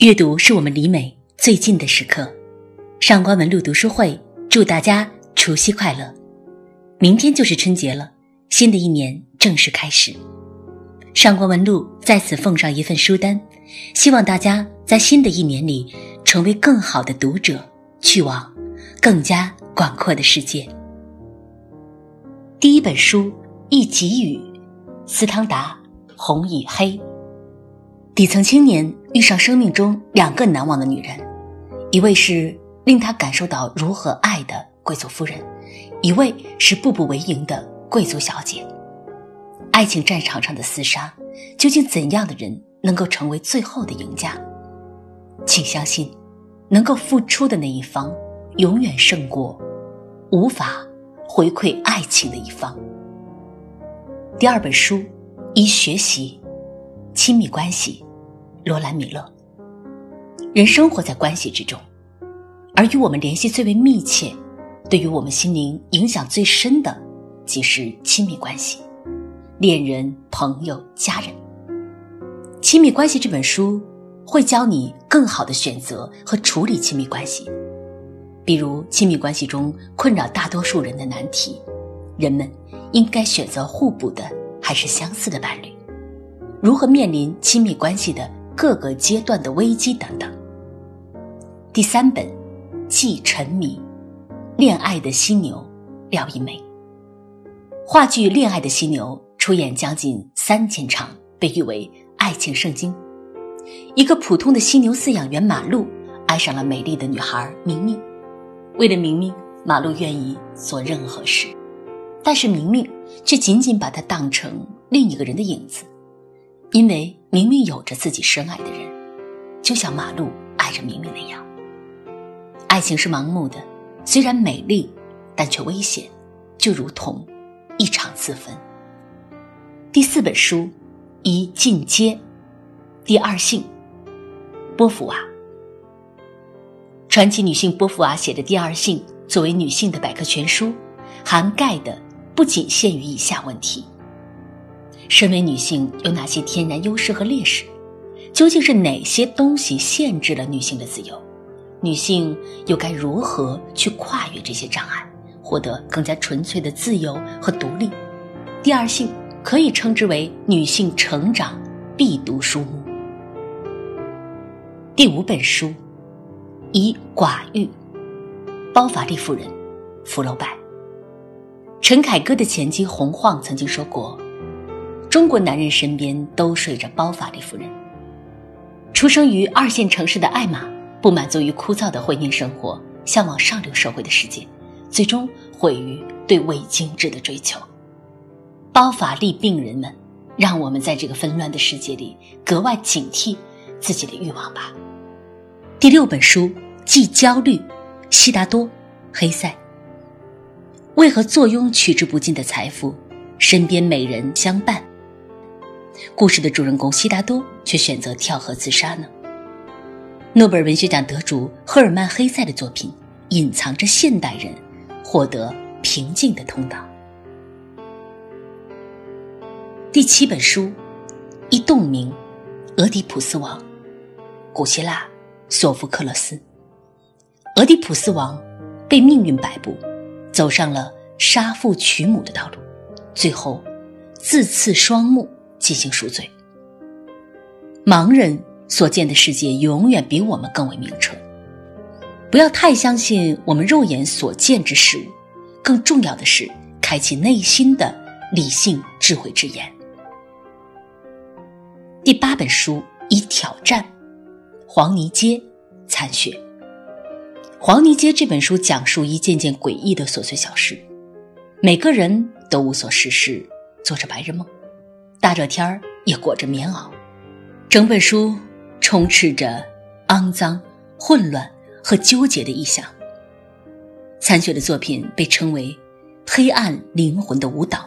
阅读是我们离美最近的时刻。上官文露读书会祝大家除夕快乐！明天就是春节了，新的一年正式开始。上官文露在此奉上一份书单，希望大家在新的一年里成为更好的读者，去往更加广阔的世界。第一本书《一给予》，斯汤达，红与黑。底层青年遇上生命中两个难忘的女人，一位是令他感受到如何爱的贵族夫人，一位是步步为营的贵族小姐。爱情战场上的厮杀，究竟怎样的人能够成为最后的赢家？请相信，能够付出的那一方，永远胜过无法回馈爱情的一方。第二本书，一学习亲密关系。罗兰·米勒。人生活在关系之中，而与我们联系最为密切、对于我们心灵影响最深的，即是亲密关系。恋人、朋友、家人。亲密关系这本书会教你更好的选择和处理亲密关系，比如亲密关系中困扰大多数人的难题：人们应该选择互补的还是相似的伴侣？如何面临亲密关系的？各个阶段的危机等等。第三本，既沉迷，恋爱的犀牛，廖一梅。话剧《恋爱的犀牛》出演将近三千场，被誉为爱情圣经。一个普通的犀牛饲养员马路爱上了美丽的女孩明明，为了明明，马路愿意做任何事，但是明明却仅仅把她当成另一个人的影子。因为明明有着自己深爱的人，就像马路爱着明明那样。爱情是盲目的，虽然美丽，但却危险，就如同一场自焚。第四本书，一进阶，第二性，波伏娃。传奇女性波伏娃写的《第二性》作为女性的百科全书，涵盖的不仅限于以下问题。身为女性，有哪些天然优势和劣势？究竟是哪些东西限制了女性的自由？女性又该如何去跨越这些障碍，获得更加纯粹的自由和独立？第二性可以称之为女性成长必读书目。第五本书，以寡欲，包法利夫人，福楼拜。陈凯歌的前妻洪晃曾经说过。中国男人身边都睡着包法利夫人。出生于二线城市的艾玛，不满足于枯燥的婚姻生活，向往上流社会的世界，最终毁于对伪精致的追求。包法利病人们，让我们在这个纷乱的世界里格外警惕自己的欲望吧。第六本书，既焦虑，悉达多，黑塞。为何坐拥取之不尽的财富，身边美人相伴？故事的主人公悉达多却选择跳河自杀呢？诺贝尔文学奖得主赫尔曼·黑塞的作品隐藏着现代人获得平静的通道。第七本书，一洞明，俄狄浦斯王，古希腊，索福克勒斯。俄狄浦斯王被命运摆布，走上了杀父娶母的道路，最后自刺双目。进行赎罪。盲人所见的世界永远比我们更为明澈。不要太相信我们肉眼所见之事物，更重要的是开启内心的理性智慧之眼。第八本书以挑战，黄泥街残雪。黄泥街这本书讲述一件件诡异的琐碎小事，每个人都无所事事，做着白日梦。大热天儿也裹着棉袄，整本书充斥着肮脏、混乱和纠结的意象。残雪的作品被称为“黑暗灵魂的舞蹈”。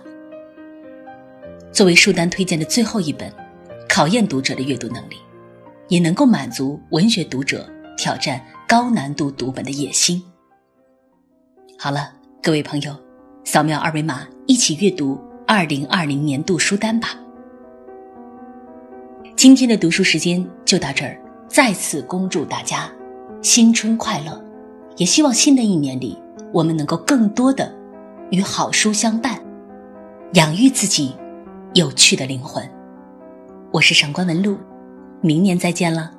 作为书单推荐的最后一本，考验读者的阅读能力，也能够满足文学读者挑战高难度读本的野心。好了，各位朋友，扫描二维码一起阅读二零二零年度书单吧。今天的读书时间就到这儿。再次恭祝大家新春快乐，也希望新的一年里我们能够更多的与好书相伴，养育自己有趣的灵魂。我是上官文露，明年再见了。